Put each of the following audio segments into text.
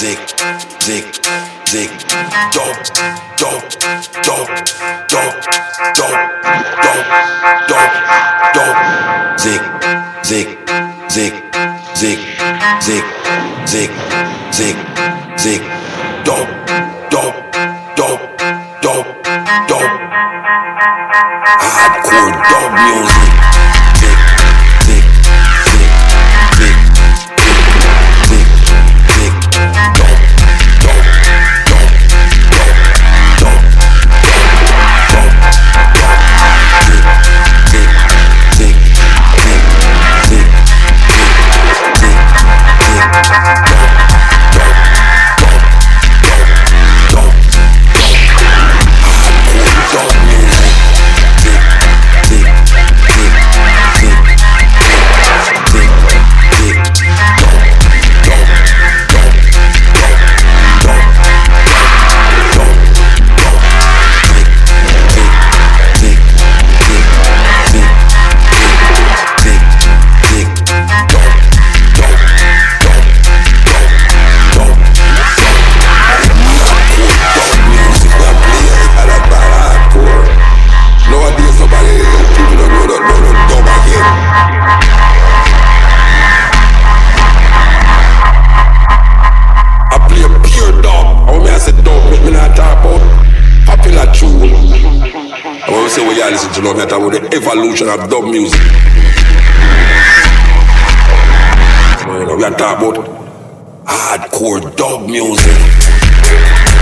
Zig, zig, zig, dog, dog, dog, dog, dog, dog, dog, dog, zig, zig, zig, zig, zig, zig, zig, zig, dog, dog, dog, dog, dog. hardcore dog music. are listening to no matter with the evolution of dub music. We are talking about hardcore dub music.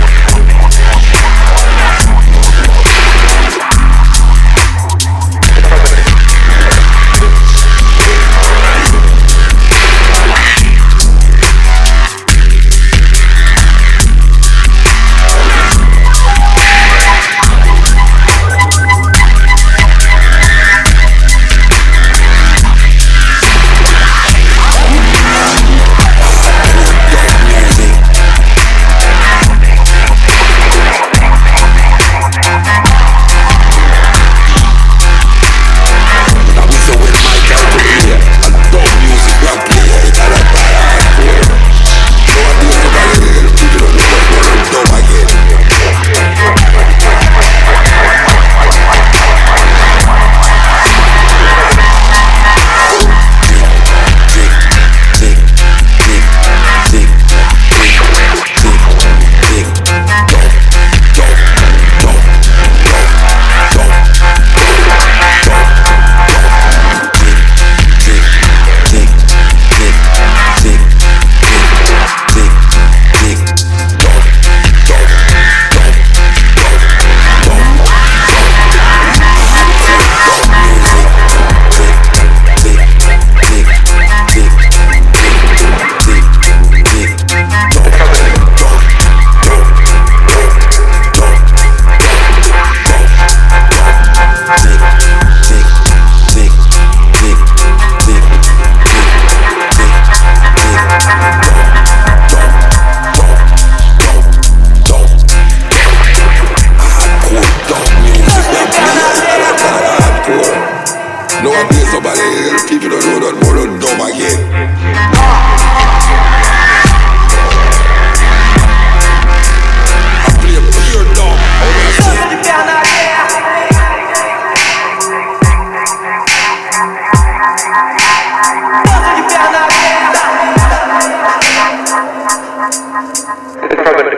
Thank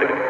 you.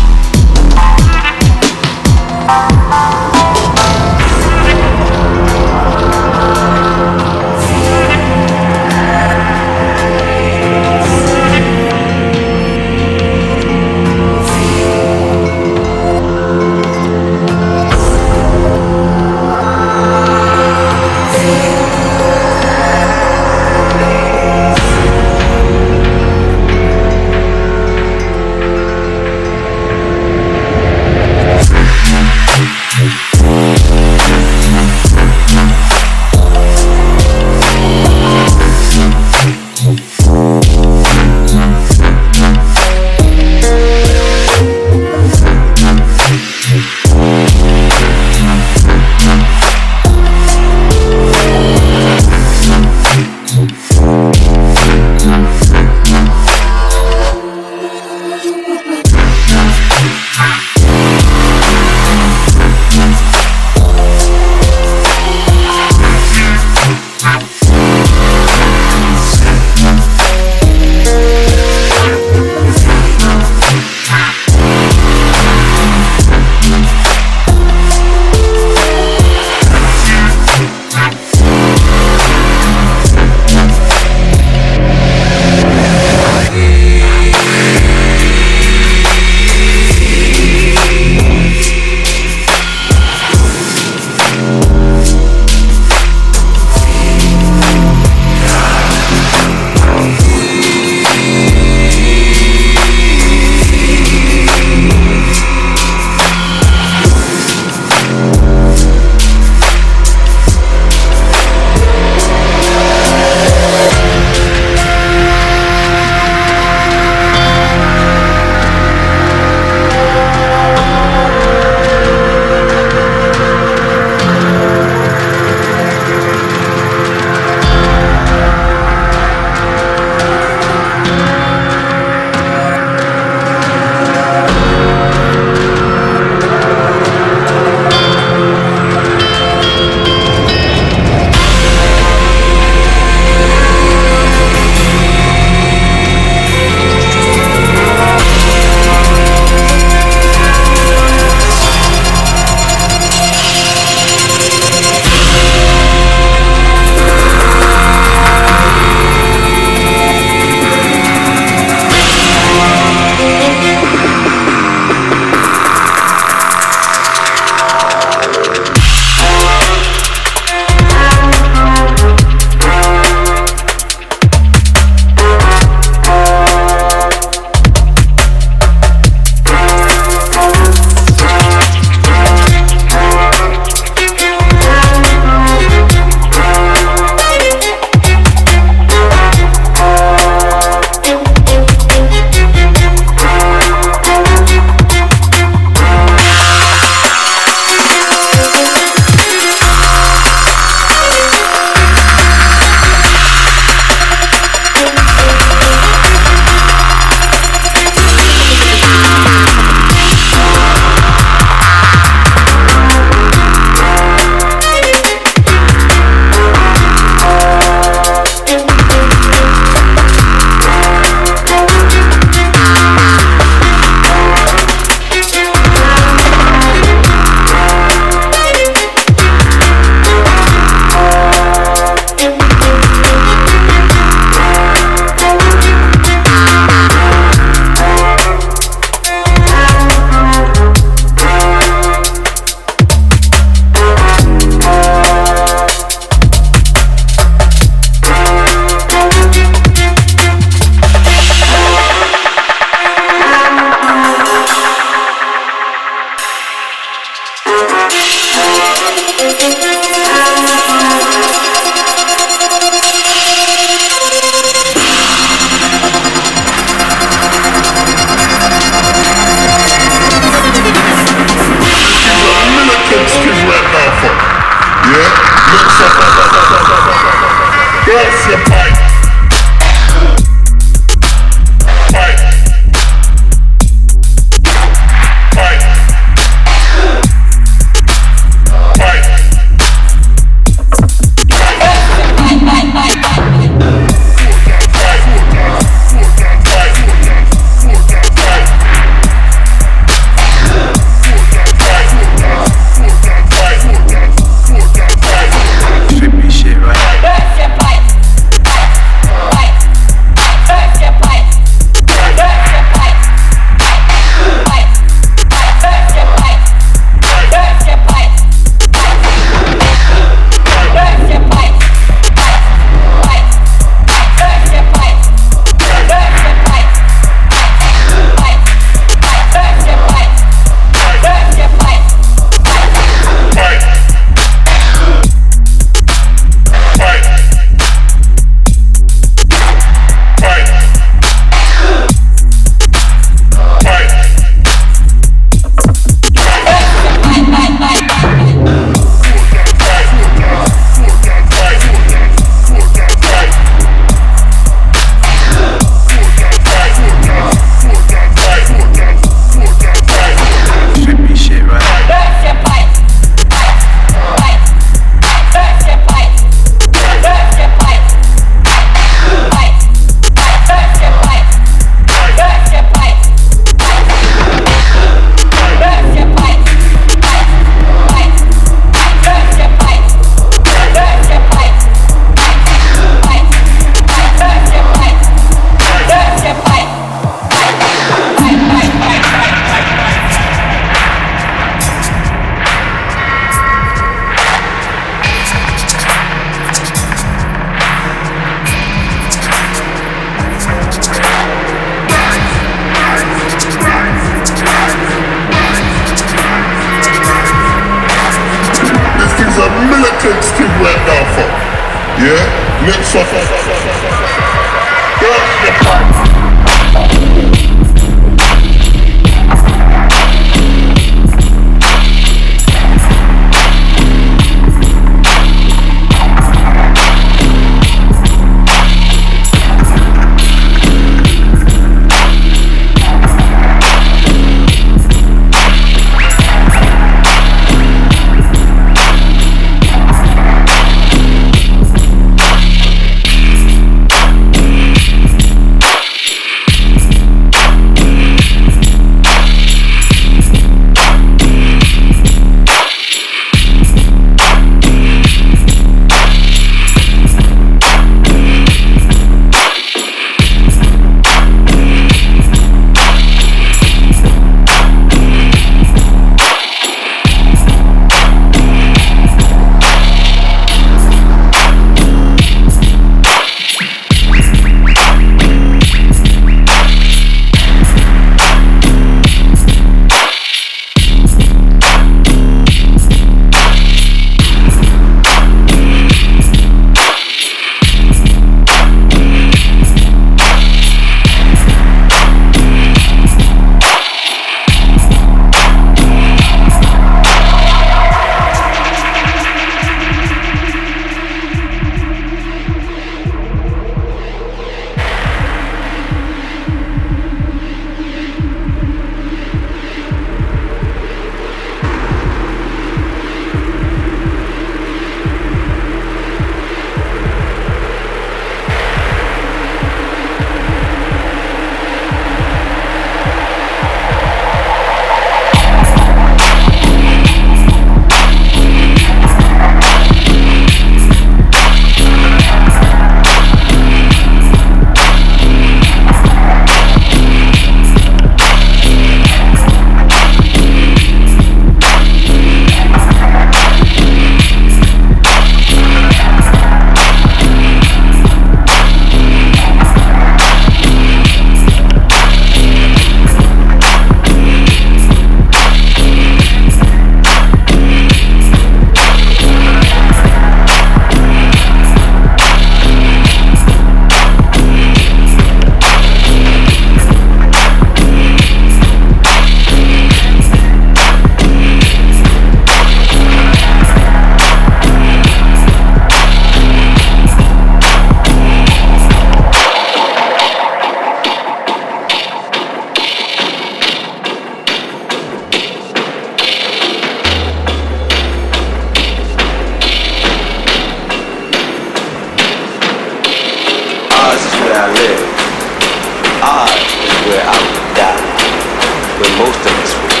Switch.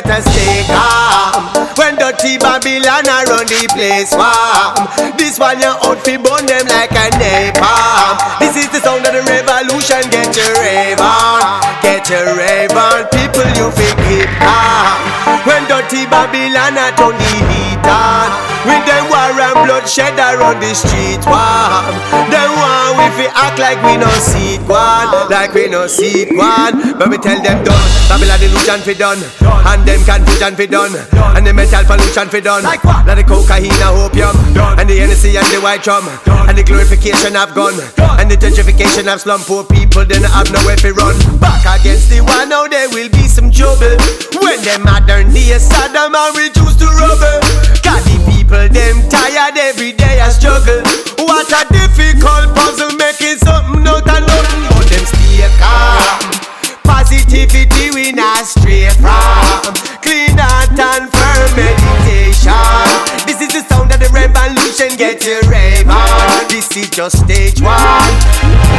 Better stay calm. When dirty Babylon around the place warm. This one you out fi burn them like a napalm. This is the sound of the revolution. Get your rave on, get your rave on. People you fi keep calm. When dirty Babylon a turn the heat on. With them war and bloodshed around the street warm. Them want we fi act like we no see it one, like we no see it one. But we tell them done. Babylon illusion fi done, and them confusion fi done, and the mental pollution fi done. Like what? Like the cocaine and opium, and the Hennessy and the white drum, and the glorification of gun, and the gentrification of slum. Poor people then I have nowhere to run. Back against the one, now there will be some trouble. When them modern days Saddam and reduced to rubble. The people them tired every day I struggle. What a difficult puzzle making something out of nothing, but them stay calm. Positivity we not stray from Clean and meditation. This is the sound of the revolution Get your rave on. This is just stage one.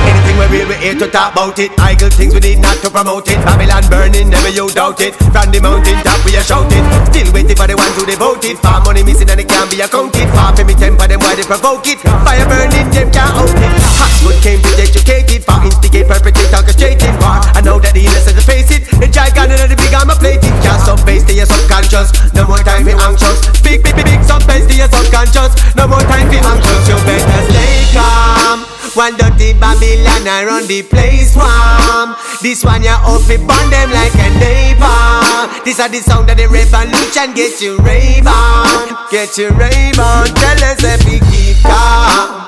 Anything we real we here to talk about it Idle things we need not to promote it. Babylon burning never you doubt it. From the mountain top we are shouting. Still waiting for the ones who devote it. Far money missing and it can't be accounted Far for me temper them why they provoke it? Fire burning them can't out it. Hollywood came to educate it For instigate perpetrate orchestrated. War I know that the innocent face it. The giant and the big armor plated Can't some base to your subconscious No more time for anxious. Big big big big sub bass to your subconscious. No more time for anxious. You better stay calm. One dirty Babylon around the place warm This one you out fi burn them like a napalm. This are the sound of the revolution. Get you rave on Get you rave on Tell us if we keep calm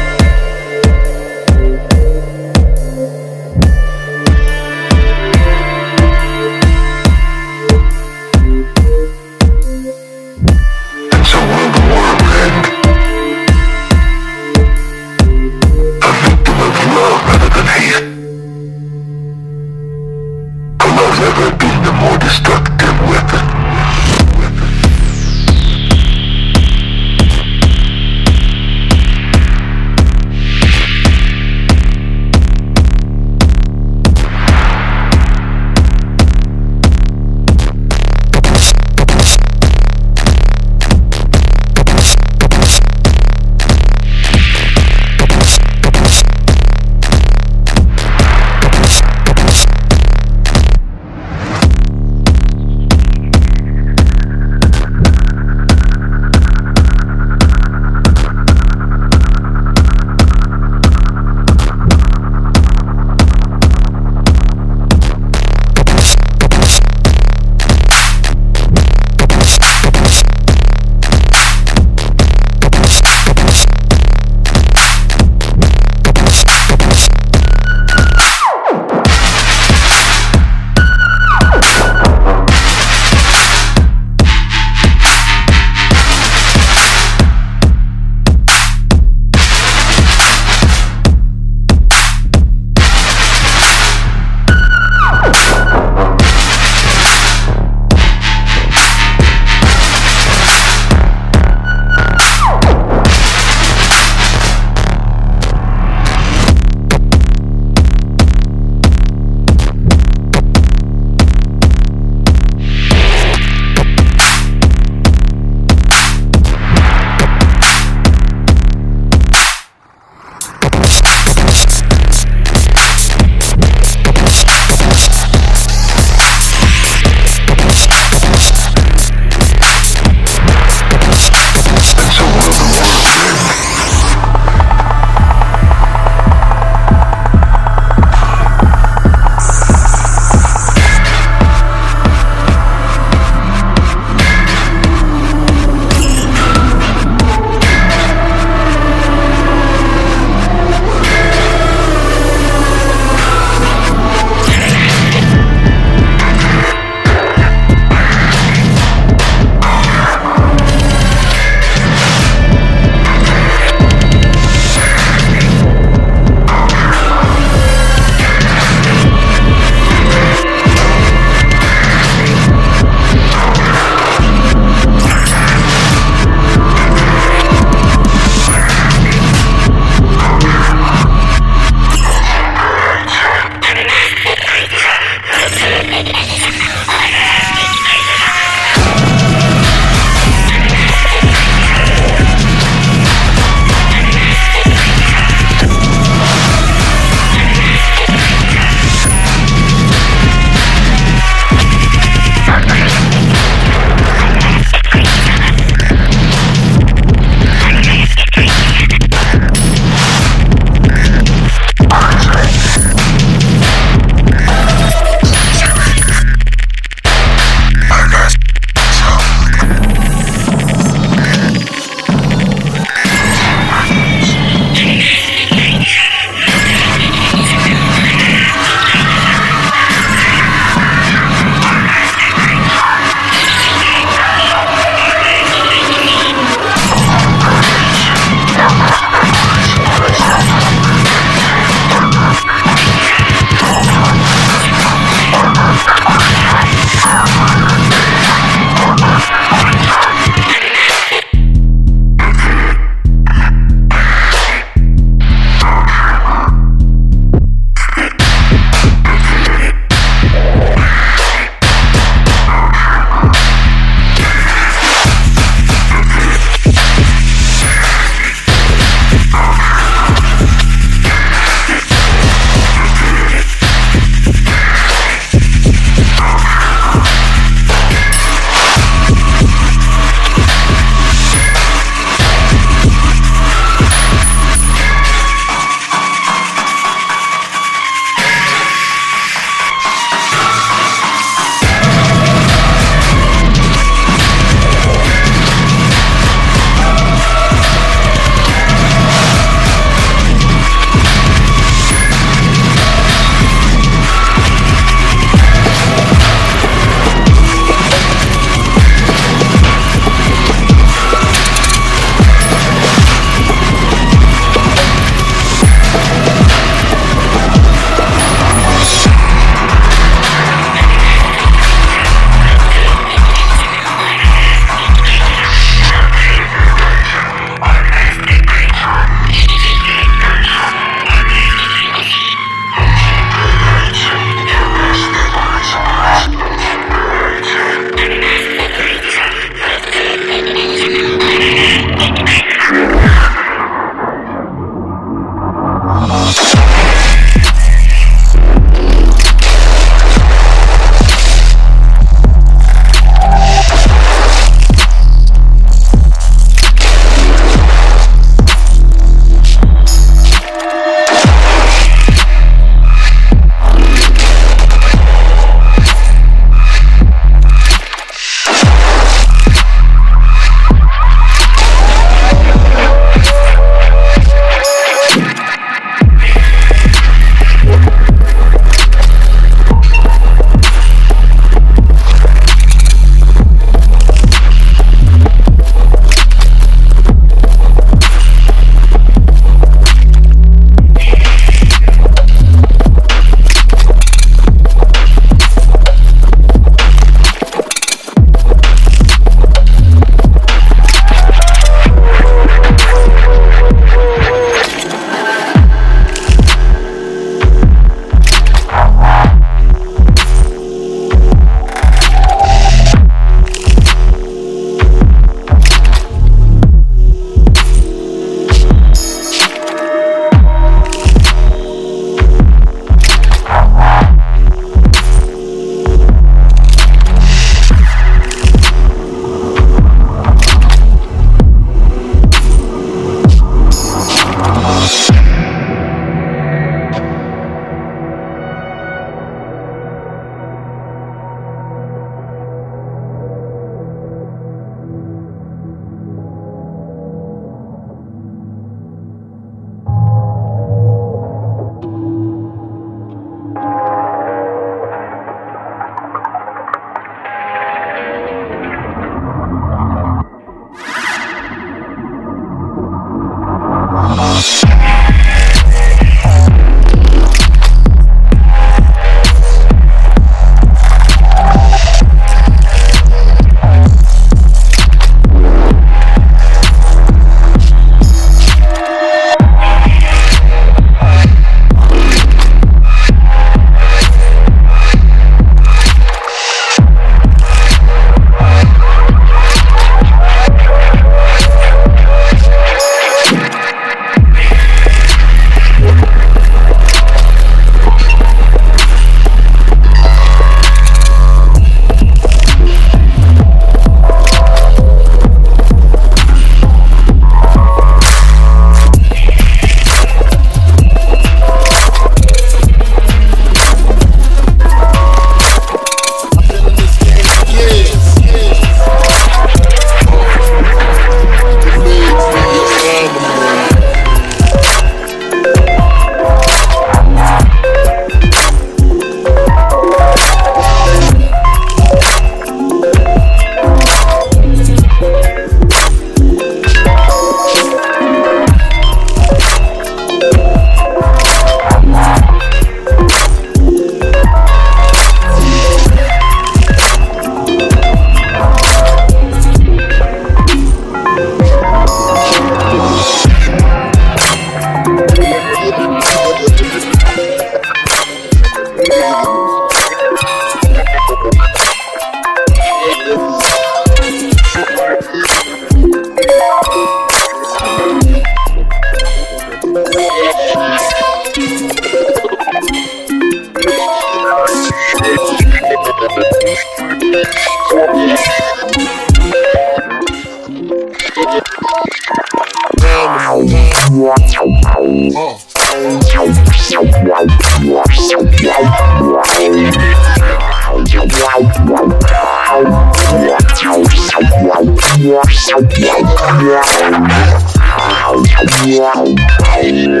Yeah. The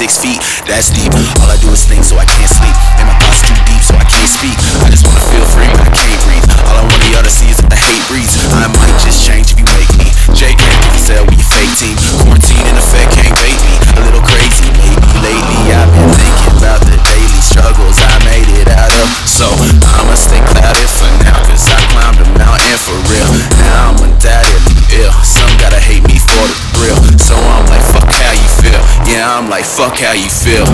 six, feet. That's deep. All I do is think, so I can't sleep. And my thoughts too deep, so I can't speak. I just like, fuck how you feel.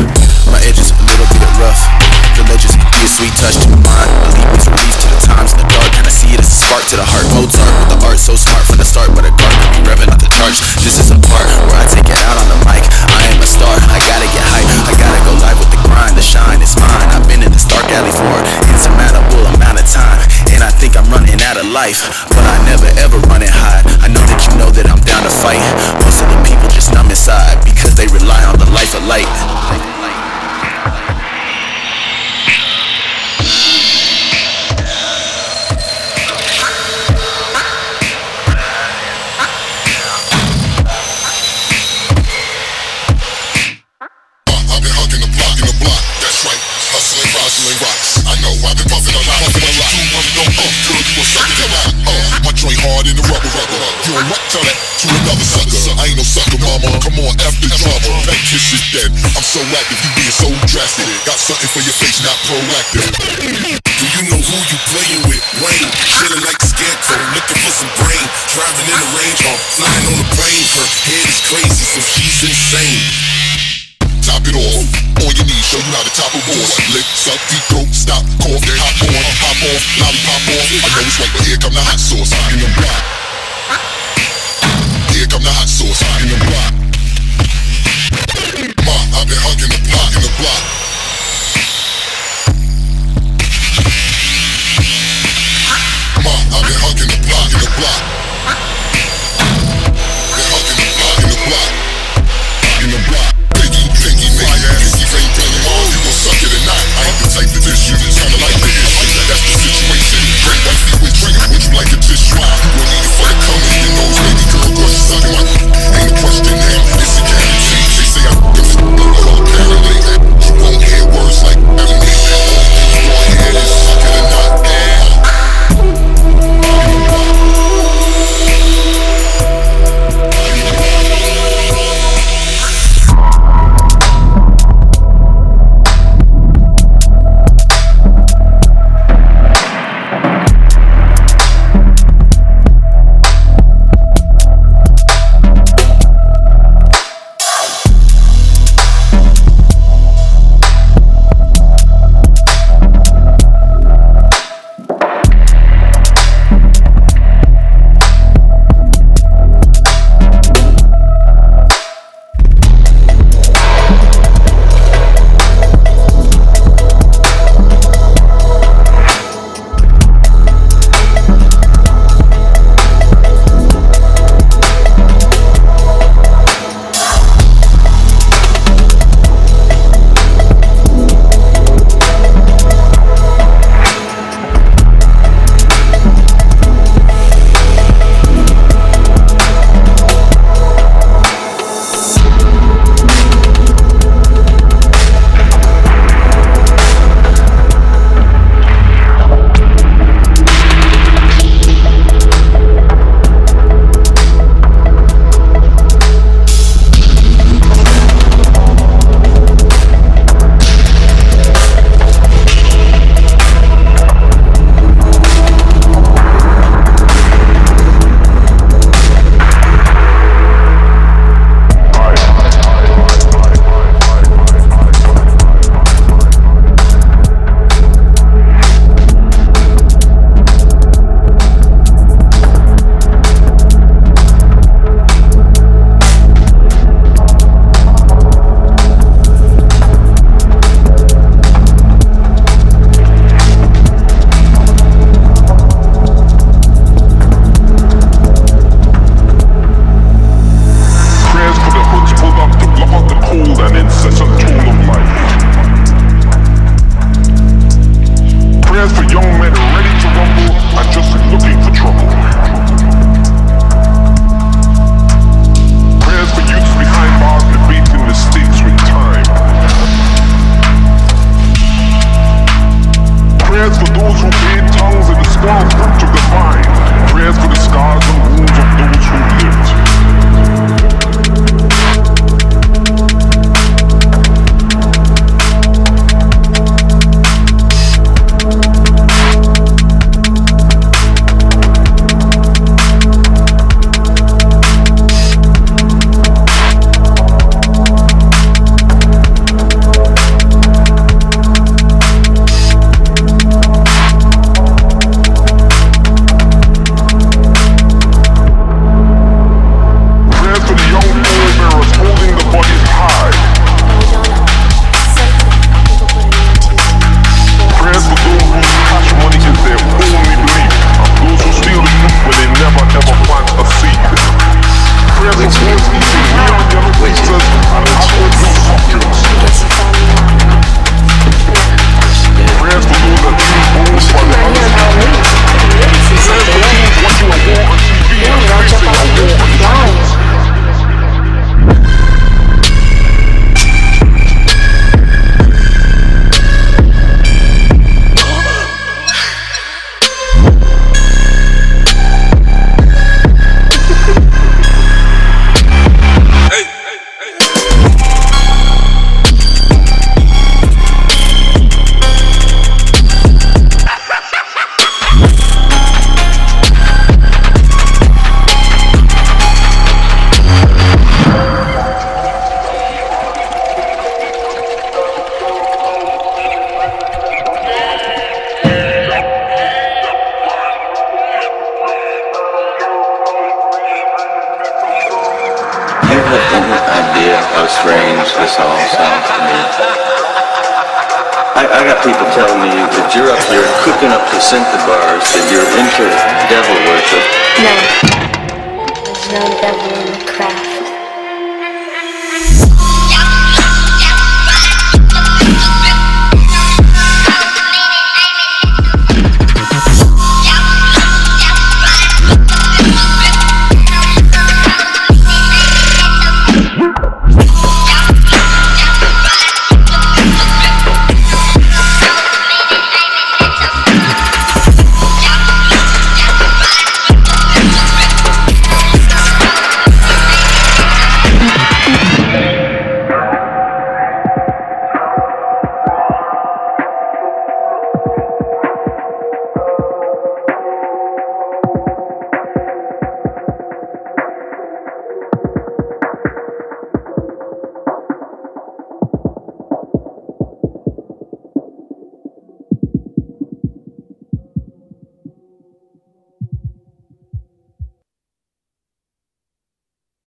My edges a little bit rough. Religious, be a sweet touch to my mind. Believe me's released to the times in the dark. Kinda see it as a spark to the heart. Mozart with the art so smart from the start, but a guard could be revving out the charge. This is a part where I take it out on the mic. I am a star, I gotta get hype. I gotta go live with the grind. The shine is mine. I've been in this dark alley for an insurmountable amount of time, and I think I'm running out of life, but I never ever run and hide. I know that you know that I'm down to fight. Most of the numb inside because they rely on the life of light. I've been hugging the block in the block. That's right. Hustling, hustling rocks. I know I've been a lot. Two months no oh, you a sucker. Oh, joint hard in the rubber, rubber. You? Tell that to another sucker. Come on, after drama. That kiss is dead. I'm so active, you being so drastic. Got something for your face, not proactive. Do you know who you playing with? Wayne, chilling like a scarecrow, looking for some brain. Driving in the range, or flying on a plane. Her head is crazy, so she's insane. Top it off. On your knees, show you how to top a board. Lick, suck, deep throat, stop, cough, hop on, hop off, lollipop off. I know it's right, but here come the hot sauce in the block.